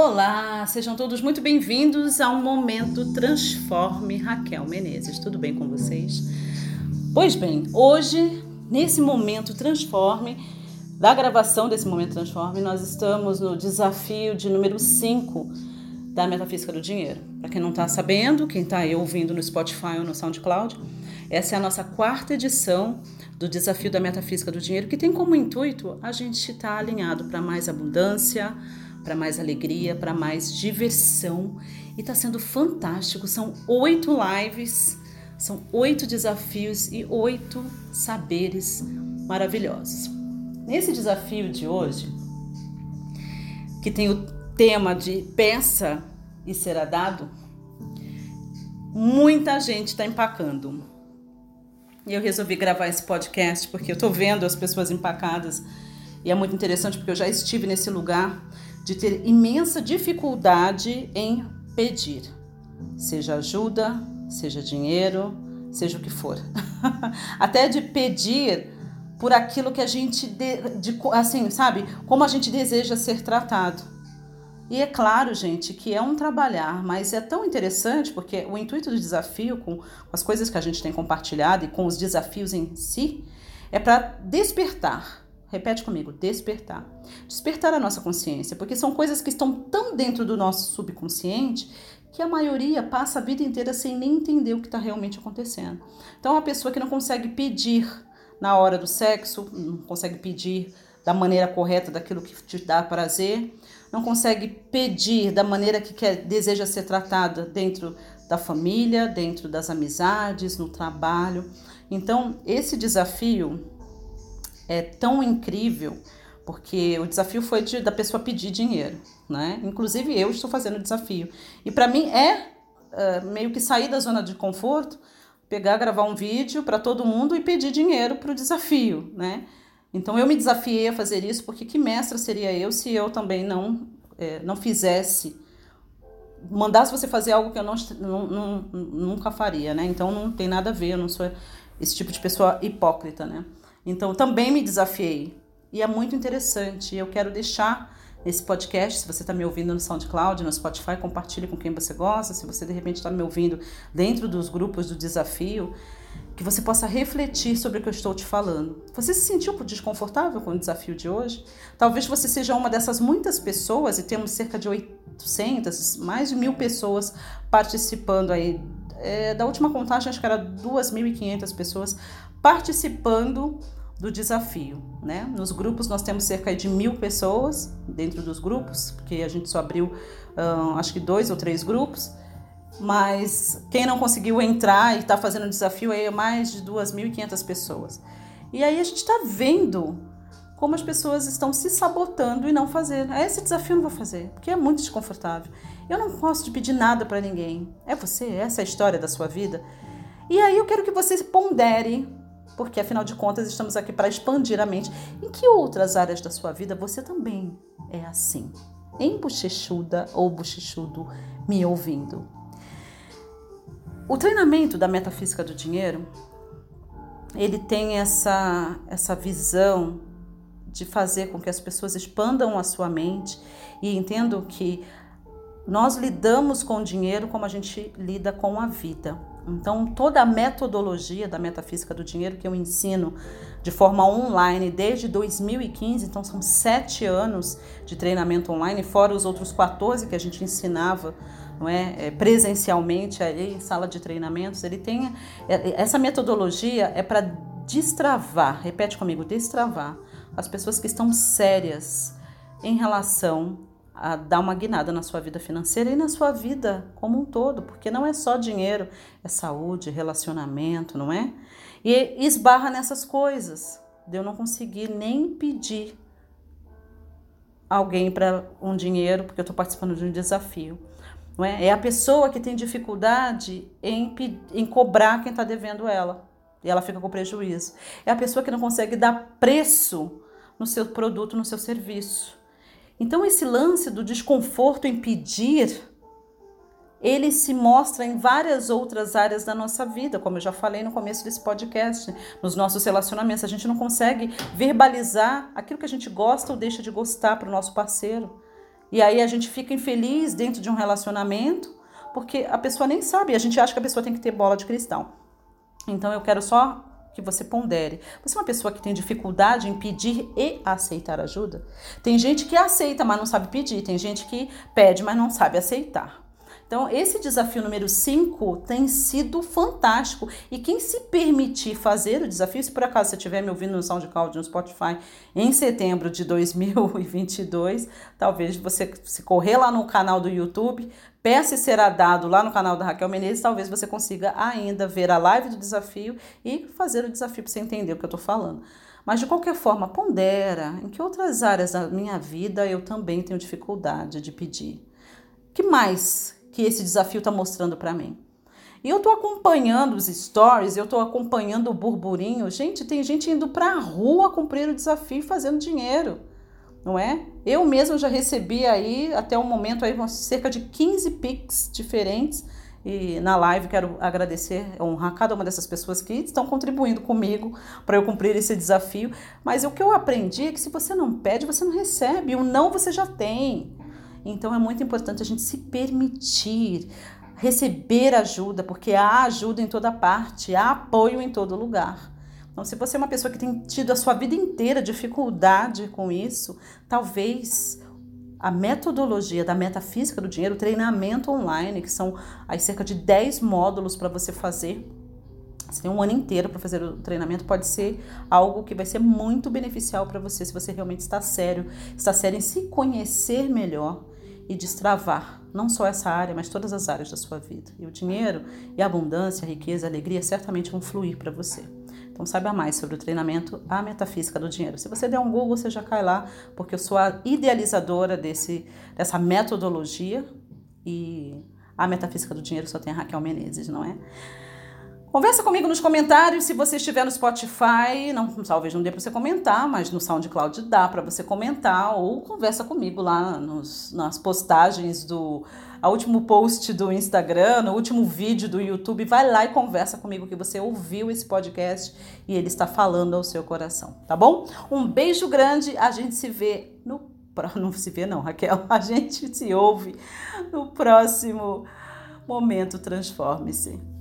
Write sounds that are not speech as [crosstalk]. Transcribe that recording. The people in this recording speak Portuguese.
Olá, sejam todos muito bem-vindos ao Momento Transforme Raquel Menezes. Tudo bem com vocês? Pois bem, hoje, nesse Momento Transforme, da gravação desse Momento Transforme, nós estamos no desafio de número 5 da Metafísica do Dinheiro. Para quem não está sabendo, quem está ouvindo no Spotify ou no SoundCloud, essa é a nossa quarta edição do Desafio da Metafísica do Dinheiro, que tem como intuito a gente estar tá alinhado para mais abundância, para mais alegria, para mais diversão. E está sendo fantástico. São oito lives, são oito desafios e oito saberes maravilhosos. Nesse desafio de hoje, que tem o tema de peça e será dado, muita gente está empacando. E eu resolvi gravar esse podcast porque eu estou vendo as pessoas empacadas e é muito interessante porque eu já estive nesse lugar de ter imensa dificuldade em pedir, seja ajuda, seja dinheiro, seja o que for. [laughs] Até de pedir por aquilo que a gente de, de, assim, sabe, como a gente deseja ser tratado. E é claro, gente, que é um trabalhar, mas é tão interessante porque o intuito do desafio, com, com as coisas que a gente tem compartilhado e com os desafios em si, é para despertar Repete comigo, despertar. Despertar a nossa consciência, porque são coisas que estão tão dentro do nosso subconsciente que a maioria passa a vida inteira sem nem entender o que está realmente acontecendo. Então, a pessoa que não consegue pedir na hora do sexo, não consegue pedir da maneira correta daquilo que te dá prazer, não consegue pedir da maneira que quer, deseja ser tratada dentro da família, dentro das amizades, no trabalho. Então, esse desafio é tão incrível, porque o desafio foi de, da pessoa pedir dinheiro, né? Inclusive eu estou fazendo o desafio. E para mim é uh, meio que sair da zona de conforto, pegar, gravar um vídeo para todo mundo e pedir dinheiro para o desafio, né? Então eu me desafiei a fazer isso, porque que mestra seria eu se eu também não, é, não fizesse, mandasse você fazer algo que eu não, não, nunca faria, né? Então não tem nada a ver, eu não sou esse tipo de pessoa hipócrita, né? Então também me desafiei. E é muito interessante. Eu quero deixar esse podcast, se você está me ouvindo no SoundCloud, no Spotify, compartilhe com quem você gosta. Se você de repente está me ouvindo dentro dos grupos do desafio, que você possa refletir sobre o que eu estou te falando. Você se sentiu desconfortável com o desafio de hoje? Talvez você seja uma dessas muitas pessoas, e temos cerca de 800, mais de mil pessoas participando aí. É, da última contagem, acho que era 2.500 pessoas participando do desafio, né? Nos grupos nós temos cerca de mil pessoas dentro dos grupos, porque a gente só abriu acho que dois ou três grupos, mas quem não conseguiu entrar e está fazendo o desafio aí é mais de 2.500 pessoas. E aí a gente está vendo como as pessoas estão se sabotando e não fazendo. Ah, esse desafio eu não vou fazer, porque é muito desconfortável. Eu não posso te pedir nada para ninguém. É você, essa é a história da sua vida. E aí eu quero que você pondere porque afinal de contas estamos aqui para expandir a mente. Em que outras áreas da sua vida você também é assim? Em bochechuda ou bochechudo me ouvindo. O treinamento da metafísica do dinheiro, ele tem essa, essa visão de fazer com que as pessoas expandam a sua mente e entendam que nós lidamos com o dinheiro como a gente lida com a vida. Então, toda a metodologia da metafísica do dinheiro que eu ensino de forma online desde 2015, então são sete anos de treinamento online, fora os outros 14 que a gente ensinava não é, é presencialmente ali em sala de treinamentos, ele tem é, essa metodologia é para destravar, repete comigo, destravar as pessoas que estão sérias em relação a dar uma guinada na sua vida financeira e na sua vida como um todo, porque não é só dinheiro, é saúde, relacionamento, não é? E esbarra nessas coisas, de eu não conseguir nem pedir alguém para um dinheiro, porque eu estou participando de um desafio. Não é? é a pessoa que tem dificuldade em, em cobrar quem está devendo ela. E ela fica com prejuízo. É a pessoa que não consegue dar preço no seu produto, no seu serviço. Então, esse lance do desconforto em pedir, ele se mostra em várias outras áreas da nossa vida, como eu já falei no começo desse podcast, nos nossos relacionamentos. A gente não consegue verbalizar aquilo que a gente gosta ou deixa de gostar para o nosso parceiro. E aí a gente fica infeliz dentro de um relacionamento, porque a pessoa nem sabe, a gente acha que a pessoa tem que ter bola de cristal. Então eu quero só que você pondere. Você é uma pessoa que tem dificuldade em pedir e aceitar ajuda? Tem gente que aceita, mas não sabe pedir. Tem gente que pede, mas não sabe aceitar. Então, esse desafio número 5 tem sido fantástico. E quem se permitir fazer o desafio, se por acaso você estiver me ouvindo no SoundCloud, no Spotify, em setembro de 2022, talvez você se correr lá no canal do YouTube, peça e será dado lá no canal da Raquel Menezes, talvez você consiga ainda ver a live do desafio e fazer o desafio para você entender o que eu estou falando. Mas de qualquer forma, pondera em que outras áreas da minha vida eu também tenho dificuldade de pedir. que mais que esse desafio está mostrando para mim. E eu estou acompanhando os stories, eu estou acompanhando o burburinho. Gente, tem gente indo para a rua cumprir o desafio fazendo dinheiro, não é? Eu mesma já recebi aí, até o momento, aí, cerca de 15 pics diferentes. E na live quero agradecer, honrar cada uma dessas pessoas que estão contribuindo comigo para eu cumprir esse desafio. Mas o que eu aprendi é que se você não pede, você não recebe. O não você já tem. Então é muito importante a gente se permitir receber ajuda, porque há ajuda em toda parte, há apoio em todo lugar. Então, se você é uma pessoa que tem tido a sua vida inteira dificuldade com isso, talvez a metodologia da metafísica do dinheiro, o treinamento online, que são aí cerca de 10 módulos para você fazer. Você tem um ano inteiro para fazer o treinamento, pode ser algo que vai ser muito beneficial para você se você realmente está sério, está sério em se conhecer melhor e destravar não só essa área, mas todas as áreas da sua vida. E o dinheiro e a abundância, a riqueza, a alegria certamente vão fluir para você. Então saiba mais sobre o treinamento A Metafísica do Dinheiro. Se você der um Google, você já cai lá, porque eu sou a idealizadora desse, dessa metodologia e a Metafísica do Dinheiro só tem a Raquel Menezes, não é? Conversa comigo nos comentários se você estiver no Spotify, não, talvez não dê para você comentar, mas no SoundCloud dá para você comentar ou conversa comigo lá nos, nas postagens do a último post do Instagram, no último vídeo do YouTube, vai lá e conversa comigo que você ouviu esse podcast e ele está falando ao seu coração, tá bom? Um beijo grande, a gente se vê no [laughs] não se vê não, Raquel, [laughs] a gente se ouve no próximo momento transforme-se.